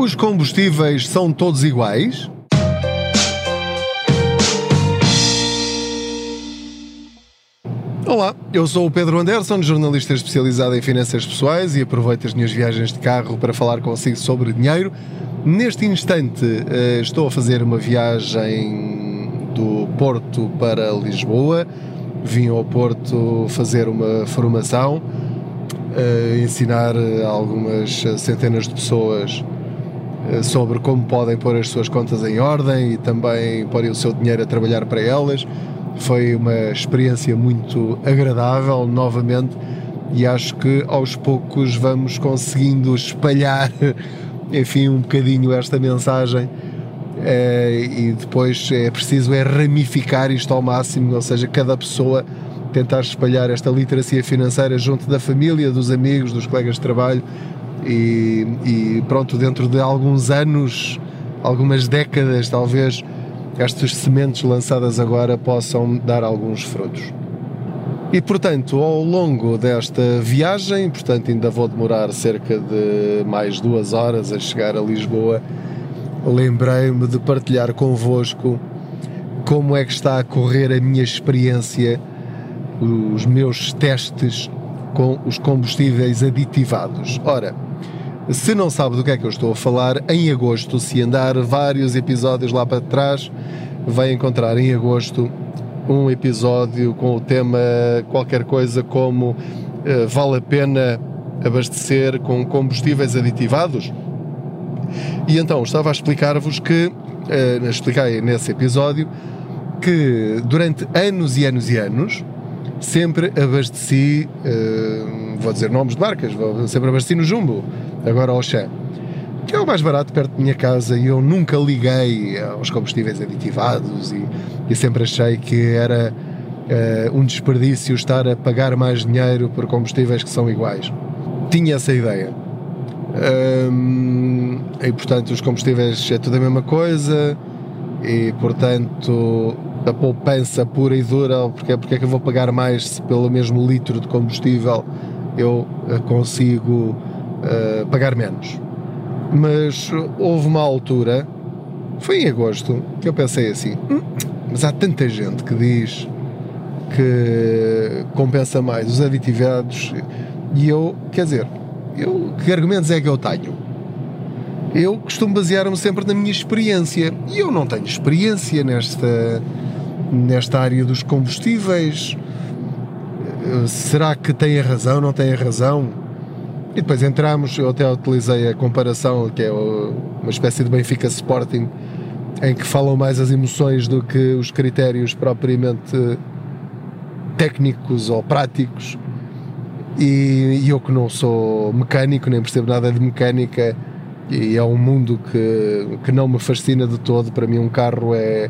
Os combustíveis são todos iguais? Olá, eu sou o Pedro Anderson, jornalista especializado em finanças pessoais e aproveito as minhas viagens de carro para falar consigo sobre dinheiro. Neste instante eh, estou a fazer uma viagem do Porto para Lisboa. Vim ao Porto fazer uma formação, eh, ensinar algumas centenas de pessoas sobre como podem pôr as suas contas em ordem e também pôr o seu dinheiro a trabalhar para elas. Foi uma experiência muito agradável, novamente, e acho que aos poucos vamos conseguindo espalhar, enfim, um bocadinho esta mensagem. É, e depois é preciso é ramificar isto ao máximo, ou seja, cada pessoa tentar espalhar esta literacia financeira junto da família, dos amigos, dos colegas de trabalho e, e pronto, dentro de alguns anos, algumas décadas talvez, estas sementes lançadas agora possam dar alguns frutos. E portanto, ao longo desta viagem, portanto, ainda vou demorar cerca de mais duas horas a chegar a Lisboa, lembrei-me de partilhar convosco como é que está a correr a minha experiência, os meus testes com os combustíveis aditivados. Ora, se não sabe do que é que eu estou a falar, em agosto, se andar vários episódios lá para trás, vai encontrar em agosto um episódio com o tema qualquer coisa como uh, vale a pena abastecer com combustíveis aditivados? E então estava a explicar-vos que, uh, expliquei nesse episódio, que durante anos e anos e anos sempre abasteci, uh, vou dizer nomes de marcas, sempre abasteci no Jumbo, agora ao Xé, que é o mais barato perto da minha casa e eu nunca liguei aos combustíveis aditivados e, e sempre achei que era uh, um desperdício estar a pagar mais dinheiro por combustíveis que são iguais. Tinha essa ideia. Um, e portanto os combustíveis é tudo a mesma coisa e portanto a poupança pura e dura, porque, porque é que eu vou pagar mais se pelo mesmo litro de combustível eu eh, consigo uh, pagar menos. Mas houve uma altura, foi em agosto, que eu pensei assim: hum, mas há tanta gente que diz que compensa mais os aditivados, e eu, quer dizer, eu, que argumentos é que eu tenho? Eu costumo basear-me sempre na minha experiência e eu não tenho experiência nesta, nesta área dos combustíveis. Será que tem a razão? Não tem a razão? E depois entramos, eu até utilizei a comparação, que é uma espécie de Benfica Sporting, em que falam mais as emoções do que os critérios propriamente técnicos ou práticos. E, eu que não sou mecânico, nem percebo nada de mecânica, e é um mundo que, que não me fascina de todo. Para mim, um carro é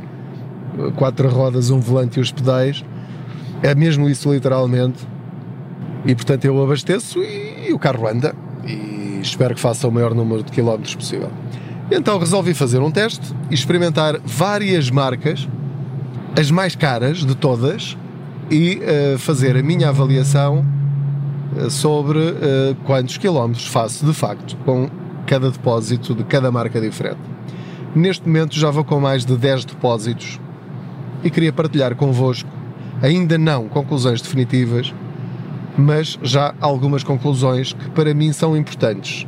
quatro rodas, um volante e os pedais. É mesmo isso, literalmente. E portanto, eu abasteço e e o carro anda e espero que faça o maior número de quilómetros possível. Então resolvi fazer um teste e experimentar várias marcas, as mais caras de todas, e uh, fazer a minha avaliação uh, sobre uh, quantos quilómetros faço de facto com cada depósito de cada marca diferente. Neste momento já vou com mais de 10 depósitos e queria partilhar convosco, ainda não conclusões definitivas, mas já algumas conclusões que para mim são importantes.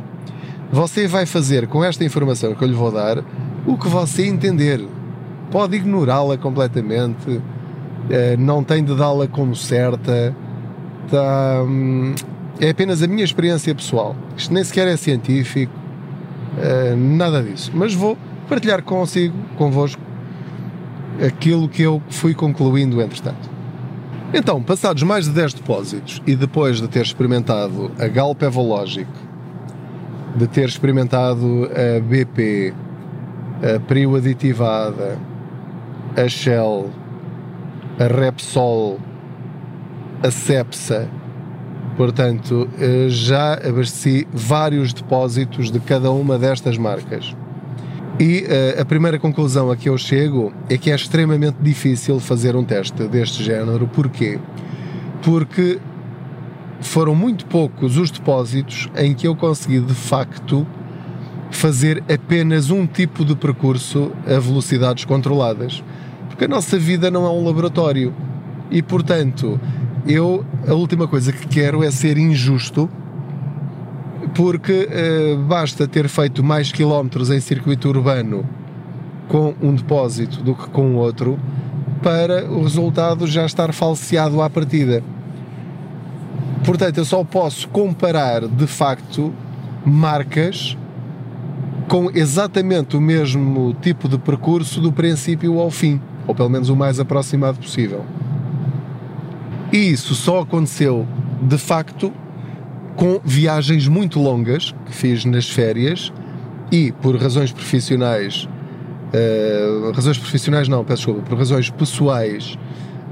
Você vai fazer com esta informação que eu lhe vou dar o que você entender. Pode ignorá-la completamente, eh, não tem de dá-la como certa. Tá, hum, é apenas a minha experiência pessoal. Isto nem sequer é científico, eh, nada disso. Mas vou partilhar consigo, convosco, aquilo que eu fui concluindo entretanto. Então, passados mais de 10 depósitos e depois de ter experimentado a Galp Evologic, de ter experimentado a BP, a Prio Aditivada, a Shell, a Repsol, a Cepsa, portanto, eh, já abasteci vários depósitos de cada uma destas marcas. E uh, a primeira conclusão a que eu chego é que é extremamente difícil fazer um teste deste género. Porquê? Porque foram muito poucos os depósitos em que eu consegui de facto fazer apenas um tipo de percurso a velocidades controladas. Porque a nossa vida não é um laboratório. E portanto, eu a última coisa que quero é ser injusto porque uh, basta ter feito mais quilómetros em circuito urbano com um depósito do que com outro para o resultado já estar falseado à partida. Portanto, eu só posso comparar de facto marcas com exatamente o mesmo tipo de percurso do princípio ao fim, ou pelo menos o mais aproximado possível. E isso só aconteceu de facto com viagens muito longas que fiz nas férias e por razões profissionais, uh, razões profissionais não, peço desculpa, por razões pessoais,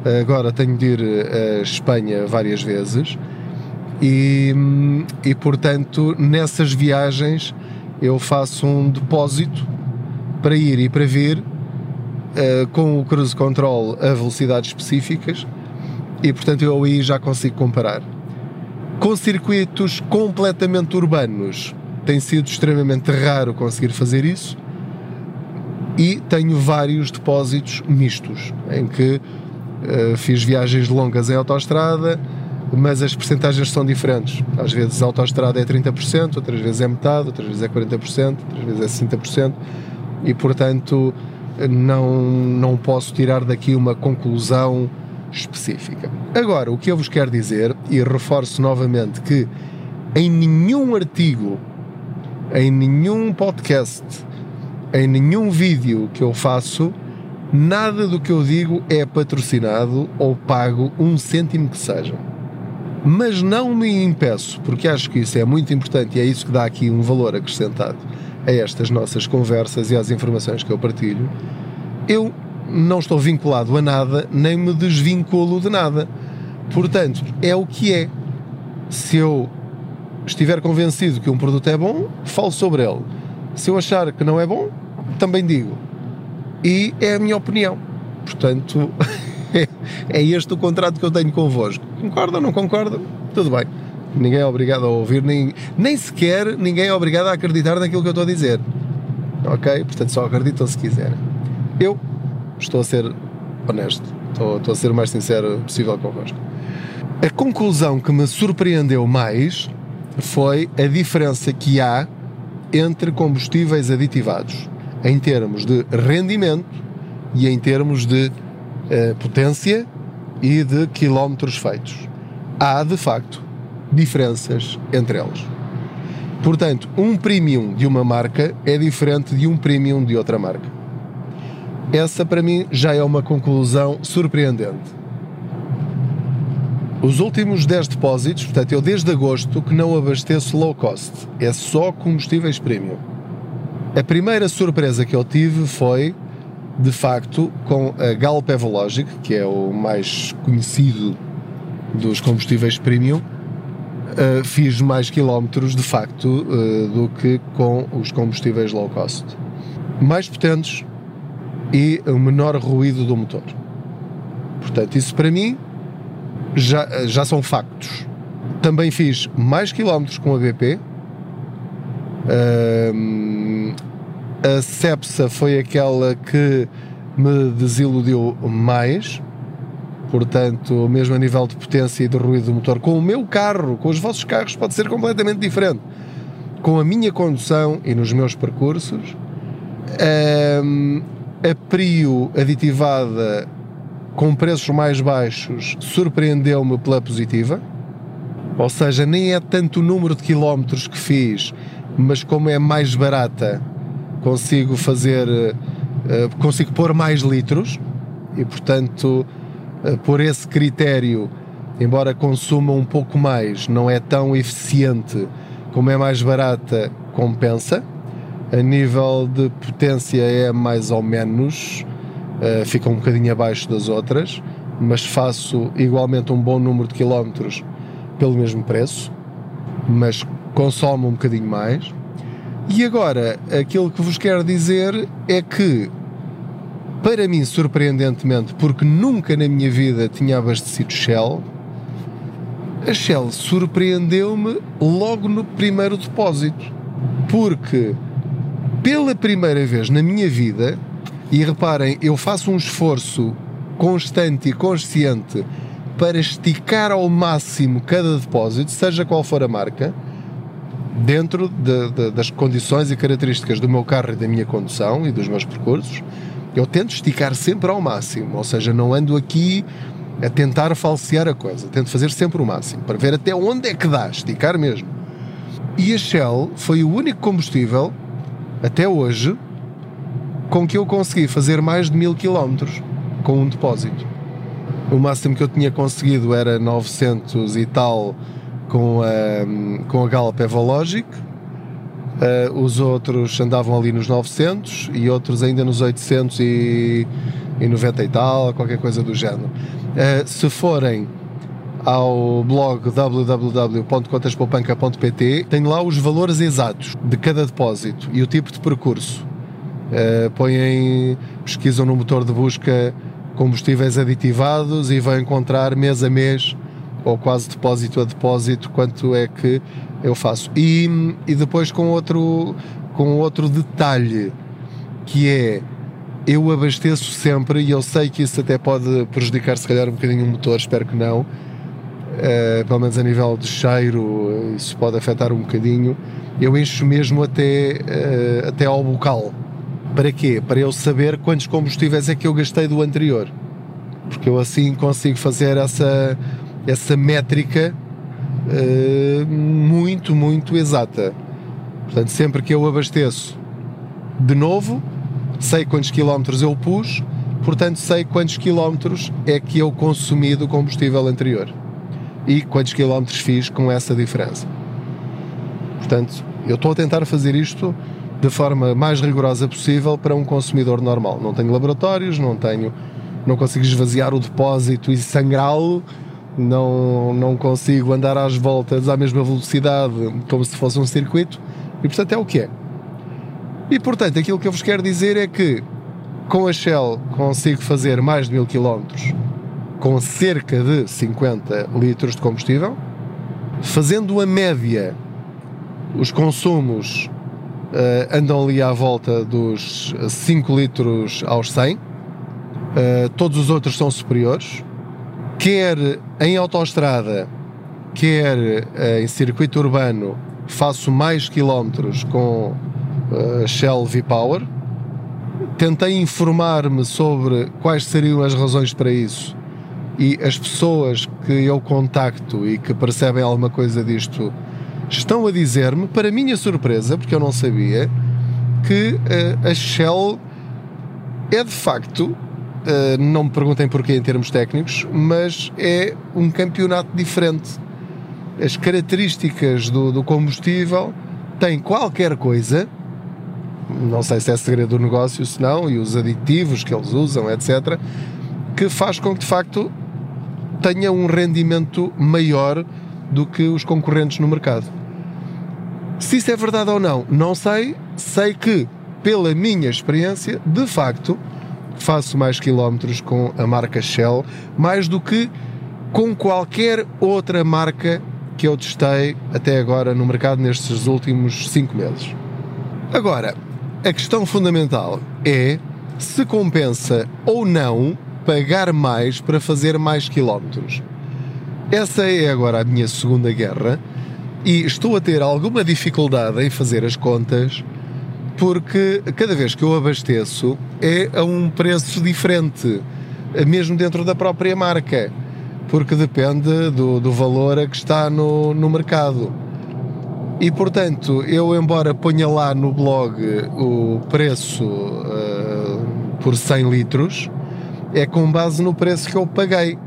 uh, agora tenho de ir a Espanha várias vezes e, e portanto nessas viagens eu faço um depósito para ir e para vir uh, com o cruise control a velocidades específicas e portanto eu aí já consigo comparar. Com circuitos completamente urbanos tem sido extremamente raro conseguir fazer isso e tenho vários depósitos mistos em que uh, fiz viagens longas em autoestrada, mas as percentagens são diferentes. Às vezes a autoestrada é 30%, outras vezes é metade, outras vezes é 40%, outras vezes é 60% e portanto não, não posso tirar daqui uma conclusão específica. Agora, o que eu vos quero dizer, e reforço novamente que em nenhum artigo, em nenhum podcast, em nenhum vídeo que eu faço, nada do que eu digo é patrocinado ou pago um cêntimo que seja. Mas não me impeço, porque acho que isso é muito importante e é isso que dá aqui um valor acrescentado a estas nossas conversas e às informações que eu partilho. Eu não estou vinculado a nada, nem me desvinculo de nada. Portanto, é o que é. Se eu estiver convencido que um produto é bom, falo sobre ele. Se eu achar que não é bom, também digo. E é a minha opinião. Portanto, é este o contrato que eu tenho convosco. Concorda ou não concorda? Tudo bem. Ninguém é obrigado a ouvir, nem, nem sequer ninguém é obrigado a acreditar naquilo que eu estou a dizer. Ok? Portanto, só acreditam se quiserem. Eu estou a ser honesto, estou, estou a ser o mais sincero possível convosco. A conclusão que me surpreendeu mais foi a diferença que há entre combustíveis aditivados em termos de rendimento e em termos de uh, potência e de quilómetros feitos. Há, de facto, diferenças entre eles. Portanto, um premium de uma marca é diferente de um premium de outra marca. Essa para mim já é uma conclusão surpreendente. Os últimos 10 depósitos, portanto, eu desde agosto que não abasteço low cost, é só combustíveis premium. A primeira surpresa que eu tive foi, de facto, com a Galp Evologic, que é o mais conhecido dos combustíveis premium, uh, fiz mais quilómetros, de facto, uh, do que com os combustíveis low cost. Mais potentes, e o menor ruído do motor. Portanto, isso para mim já, já são factos. Também fiz mais quilómetros com a BP. A Cepsa foi aquela que me desiludiu mais. Portanto, mesmo a nível de potência e de ruído do motor, com o meu carro, com os vossos carros, pode ser completamente diferente. Com a minha condução e nos meus percursos, a Prio aditivada com preços mais baixos surpreendeu-me pela positiva. Ou seja, nem é tanto o número de quilómetros que fiz, mas como é mais barata, consigo fazer, eh, consigo pôr mais litros e, portanto, eh, por esse critério, embora consuma um pouco mais, não é tão eficiente como é mais barata, compensa. A nível de potência é mais ou menos, uh, fica um bocadinho abaixo das outras, mas faço igualmente um bom número de quilómetros pelo mesmo preço, mas consome um bocadinho mais. E agora, aquilo que vos quero dizer é que, para mim, surpreendentemente, porque nunca na minha vida tinha abastecido Shell, a Shell surpreendeu-me logo no primeiro depósito, porque Pela primeira vez na minha vida, e reparem, eu faço um esforço constante e consciente para esticar ao máximo cada depósito, seja qual for a marca, dentro de, de, das condições e características do meu carro e da minha condução e dos meus percursos, eu tento esticar sempre ao máximo, ou seja, não ando aqui a tentar falsear a coisa, tento fazer sempre o máximo, para ver até onde é que dá, esticar mesmo. E a Shell foi o único combustível, até hoje, com que eu consegui fazer mais de mil quilómetros com um depósito. O máximo que eu tinha conseguido era 900 e tal com a, com a Galp Evologic. Uh, os outros andavam ali nos 900 e outros ainda nos 800 e, e 90 e tal, qualquer coisa do género. Uh, se forem ao blog www.contaspoupanca.pt tem lá os valores exatos de cada depósito e o tipo de percurso. Uh, põem, pesquisam no motor de busca combustíveis aditivados e vão encontrar mês a mês ou quase depósito a depósito quanto é que eu faço. E, e depois com outro, com outro detalhe que é eu abasteço sempre e eu sei que isso até pode prejudicar se calhar um bocadinho o motor, espero que não. Uh, pelo menos a nível de cheiro, isso pode afetar um bocadinho. Eu encho mesmo até, uh, até ao bocal. Para quê? Para eu saber quantos combustíveis é que eu gastei do anterior. Porque eu assim consigo fazer essa, essa métrica uh, muito, muito exata. Portanto, sempre que eu abasteço de novo, sei quantos quilómetros eu pus, portanto, sei quantos quilómetros é que eu consumi do combustível anterior e quantos quilómetros fiz com essa diferença. Portanto, eu estou a tentar fazer isto de forma mais rigorosa possível para um consumidor normal. Não tenho laboratórios, não tenho, não consigo esvaziar o depósito e sangrá-lo, não, não consigo andar às voltas à mesma velocidade como se fosse um circuito e portanto é o que é. E portanto aquilo que eu vos quero dizer é que com a Shell consigo fazer mais de mil quilómetros com cerca de 50 litros de combustível, fazendo a média os consumos uh, andam ali à volta dos 5 litros aos 100. Uh, eh, todos os outros são superiores. Quer em autoestrada, quer uh, em circuito urbano, faço mais quilómetros com Shell V-Power. Tentei informar-me sobre quais seriam as razões para isso e as pessoas que eu contacto e que percebem alguma coisa disto estão a dizer-me, para minha surpresa, porque eu não sabia, que uh, a Shell é de facto, uh, não me perguntem porquê em termos técnicos, mas é um campeonato diferente. As características do, do combustível têm qualquer coisa, não sei se é segredo do negócio, se não, e os aditivos que eles usam, etc., que faz com que de facto tenha um rendimento maior do que os concorrentes no mercado. Se isso é verdade ou não, não sei. Sei que, pela minha experiência, de facto, faço mais quilómetros com a marca Shell, mais do que com qualquer outra marca que eu testei até agora no mercado nestes últimos 5 meses. Agora, a questão fundamental é se compensa ou não pagar mais para fazer mais quilómetros. Essa é agora a minha segunda guerra e estou a ter alguma dificuldade em fazer as contas porque cada vez que eu abasteço é a um preço diferente, mesmo dentro da própria marca, porque depende do, do valor a que está no, no mercado. E portanto, eu, embora ponha lá no blog o preço uh, por 100 litros, é com base no preço que eu paguei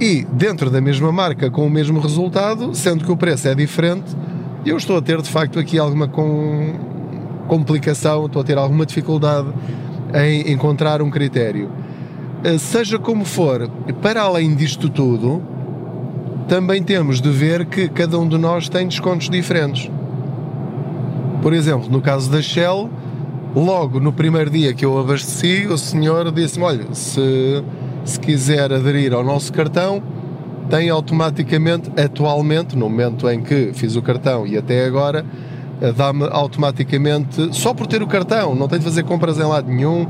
e dentro da mesma marca com o mesmo resultado, sendo que o preço é diferente, eu estou a ter de facto aqui alguma com... complicação, estou a ter alguma dificuldade em encontrar um critério. Eh, seja como for, para além disto tudo, também temos de ver que cada um de nós tem descontos diferentes. Por exemplo, no caso da Shell, logo no primeiro dia que eu abasteci, o senhor disse-me: Olha, se se quiser aderir ao nosso cartão, tem automaticamente, atualmente, no momento em que fiz o cartão e até agora, eh, dá-me automaticamente, só por ter o cartão, não tenho de fazer compras em lado nenhum,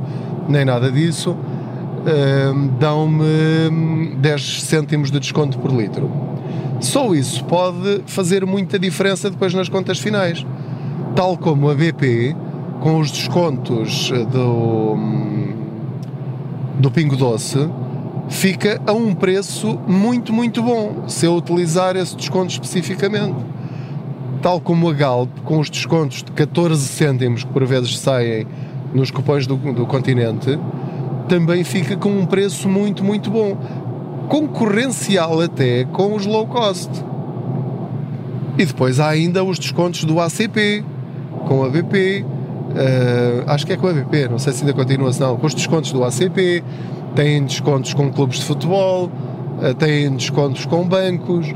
nem nada disso, eh, dão-me 10 cêntimos de desconto por litro. Só isso pode fazer muita diferença depois nas contas finais. Tal como a BP, com os descontos do, do Pingo Doce, fica a um preço muito, muito bom se eu utilizar esse desconto especificamente tal como a Galp, com os descontos de 14 cêntimos que por vezes saem nos cupões do, do continente, também fica com um preço muito, muito bom. Concorrencial até com os low cost. E depois há ainda os descontos do ACP, com a BP, uh, acho que é com a BP, não sei se ainda continua, não, com os descontos do ACP, têm descontos com clubes de futebol, uh, têm descontos com bancos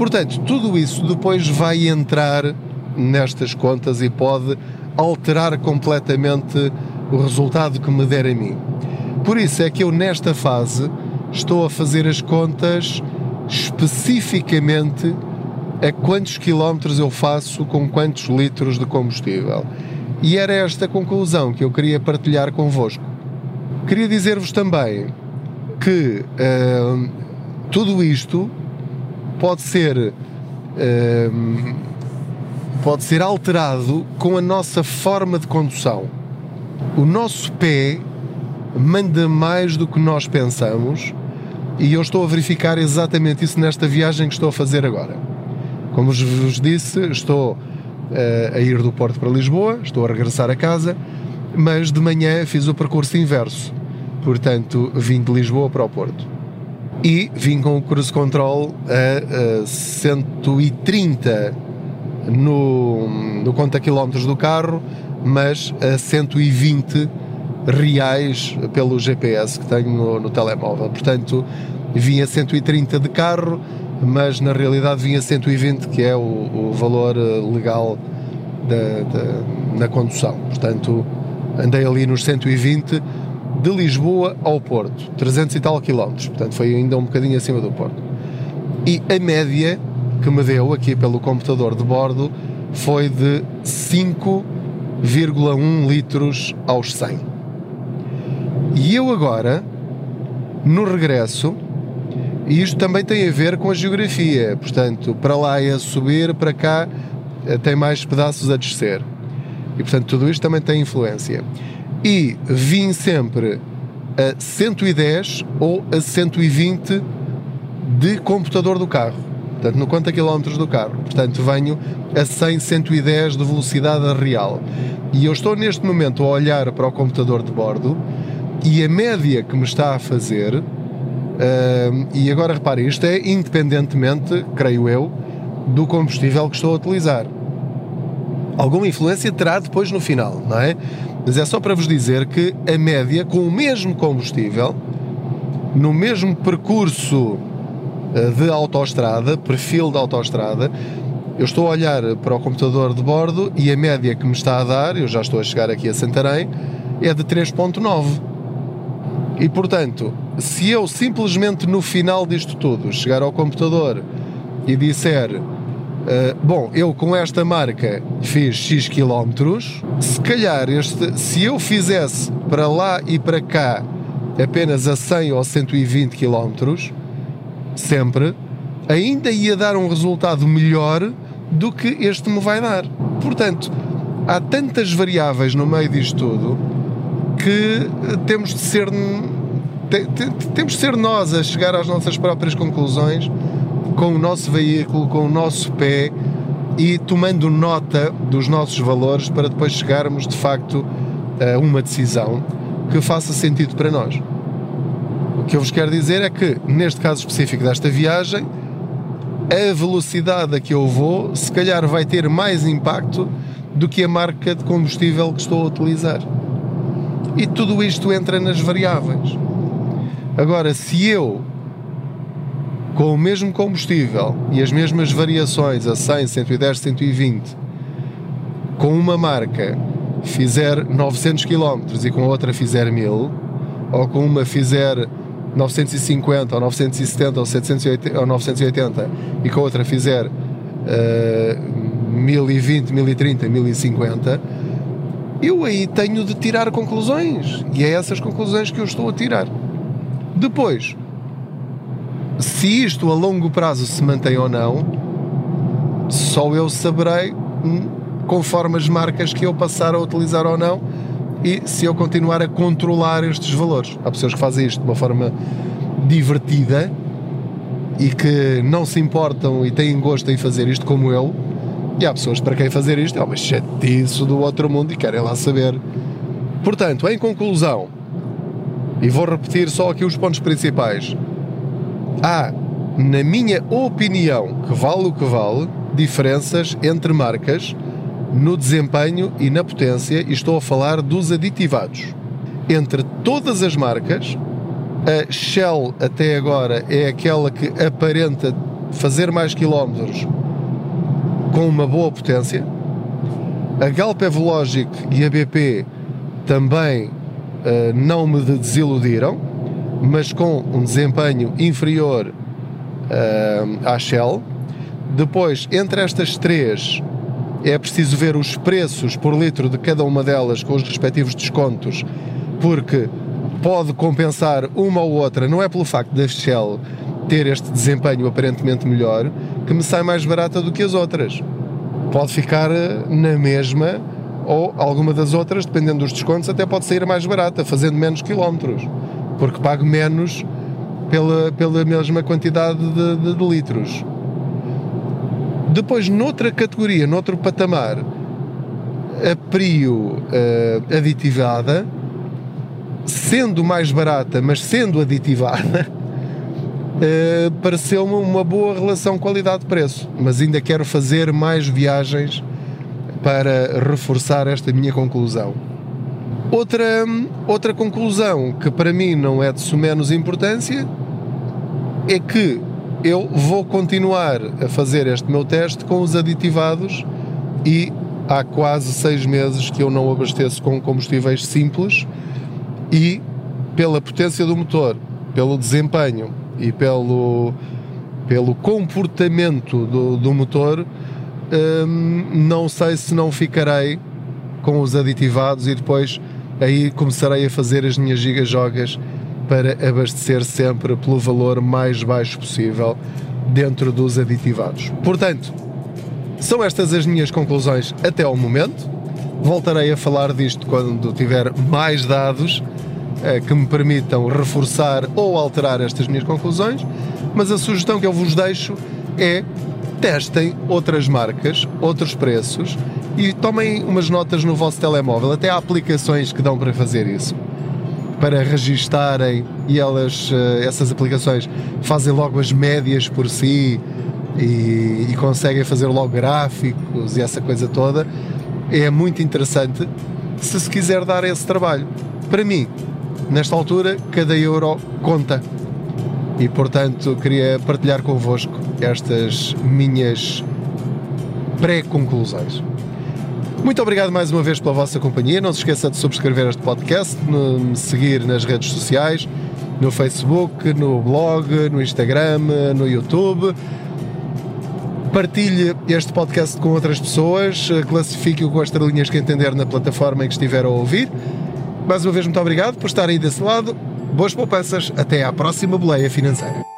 Portanto, tudo isso depois vai entrar nestas contas e pode alterar completamente o resultado que me der a mim. Por isso é que eu, nesta fase, estou a fazer as contas especificamente a quantos quilómetros eu faço com quantos litros de combustível. E era esta conclusão que eu queria partilhar convosco. Queria dizer-vos também que uh, tudo isto pode ser ehm, pode ser alterado com a nossa forma de condução. O nosso pé manda mais do que nós pensamos e eu estou a verificar exatamente isso nesta viagem que estou a fazer agora. Como vos disse, estou uh, a ir do Porto para Lisboa, estou a regressar a casa, mas de manhã fiz o percurso inverso. Portanto, vim de Lisboa para o Porto e vim com o cruise control a, a 130 no, no conta quilómetros do carro, mas a 120 reais pelo GPS que tenho no, no telemóvel. Portanto, vim a 130 de carro, mas na realidade vim a 120, que é o, o valor eh, legal da, da, na condução. Portanto, andei ali nos 120 de Lisboa ao Porto, 300 e tal quilómetros, portanto foi ainda um bocadinho acima do Porto. E a média que me deu aqui pelo computador de bordo foi de 5,1 litros aos 100. E eu agora, no regresso, e isto também tem a ver com a geografia, portanto, para lá é a subir, para cá eh, tem mais pedaços a descer. E portanto, tudo isto também tem influência e vim sempre a 110 ou a 120 de computador do carro. Portanto, no conta quilómetros do carro. Portanto, venho a 100, 110 de velocidade real. E eu estou neste momento a olhar para o computador de bordo e a média que me está a fazer, uh, e agora repare, isto é independentemente, creio eu, do combustível que estou a utilizar. Alguma influência terá depois no final, não é? Mas é só para vos dizer que a média, com o mesmo combustível, no mesmo percurso eh, de autoestrada, perfil de autoestrada, eu estou a olhar para o computador de bordo e a média que me está a dar, eu já estou a chegar aqui a Santarém, é de 3.9. E portanto, se eu simplesmente no final disto tudo chegar ao computador e disser Uh, bom, eu com esta marca fiz X quilómetros. Se calhar, este, se eu fizesse para lá e para cá apenas a 100 ou 120 quilómetros, sempre, ainda ia dar um resultado melhor do que este me vai dar. Portanto, há tantas variáveis no meio disto tudo que temos de ser temos de ser nós a chegar às nossas próprias conclusões com o nosso veículo, com o nosso pé e tomando nota dos nossos valores para depois chegarmos de facto a uma decisão que faça sentido para nós. O que eu vos quero dizer é que, neste caso específico desta viagem, a velocidade a que eu vou, se calhar vai ter mais impacto do que a marca de combustível que estou a utilizar. E tudo isto entra nas variáveis. Agora, se eu com o mesmo combustível e as mesmas variações a 100, 110, 120, com uma marca fizer 900 km e com outra fizer 1000, ou com uma fizer 950 ou 970 ou, 780, ou 980 e com outra fizer uh, 1020, 1030, 1050, eu aí tenho de tirar conclusões. E é essas conclusões que eu estou a tirar. Depois, se isto a longo prazo se mantém ou não, só eu saberei hum, conforme as marcas que eu passar a utilizar ou não e se eu continuar a controlar estes valores. Há pessoas que fazem isto de uma forma divertida e que não se importam e têm gosto em fazer isto como eu. E há pessoas para quem fazer isto é uma chatice do outro mundo e querem lá saber. Portanto, em conclusão, e vou repetir só aqui os pontos principais. Há, na minha opinião, que vale o que vale, diferenças entre marcas no desempenho e na potência, e estou a falar dos aditivados. Entre todas as marcas, a Shell até agora é aquela que aparenta fazer mais quilómetros com uma boa potência. A Galp Evologic e a BP também uh, não me desiludiram, mas com um desempenho inferior uh, à Shell. Depois, entre estas três, é preciso ver os preços por litro de cada uma delas com os respectivos descontos, porque pode compensar uma ou outra, não é pelo facto da Shell ter este desempenho aparentemente melhor que me sai mais barata do que as outras. Pode ficar eh, na mesma ou alguma das outras, dependendo dos descontos, até pode sair mais barata, fazendo menos quilómetros, porque pago menos pela, pela mesma quantidade de, de, de litros. Depois, noutra categoria, noutro patamar, a Prio uh, aditivada, sendo mais barata, mas sendo aditivada, uh, pareceu-me uma boa relação qualidade-preço. Mas ainda quero fazer mais viagens para reforçar esta minha conclusão. Outra, outra conclusão que para mim não é de menos importância é que eu vou continuar a fazer este meu teste com os aditivados e há quase seis meses que eu não abasteço com combustíveis simples e pela potência do motor, pelo desempenho e pelo, pelo comportamento do, do motor, hum, não sei se não ficarei com os aditivados e depois aí começarei a fazer as minhas gigajogas para abastecer sempre pelo valor mais baixo possível dentro dos aditivados. Portanto, são estas as minhas conclusões até ao momento. Voltarei a falar disto quando tiver mais dados eh, que me permitam reforçar ou alterar estas minhas conclusões, mas a sugestão que eu vos deixo é testem outras marcas, outros preços e tomem umas notas no vosso telemóvel. Até há aplicações que dão para fazer isso para registarem e elas, eh, essas aplicações fazem logo as médias por si e, e conseguem fazer logo gráficos e essa coisa toda. É muito interessante se se quiser dar esse trabalho. Para mim, nesta altura, cada euro conta. E portanto, queria partilhar convosco estas minhas pré-conclusões. Muito obrigado mais uma vez pela vossa companhia. Não se esqueça de subscrever este podcast, me seguir nas redes sociais, no Facebook, no blog, no Instagram, no YouTube. Partilhe este podcast com outras pessoas, classifique-o com as estrelinhas que entender na plataforma em que estiver a ouvir. Mais uma vez, muito obrigado por estarem desse lado. Boas poupanças. Até à próxima boleia financeira.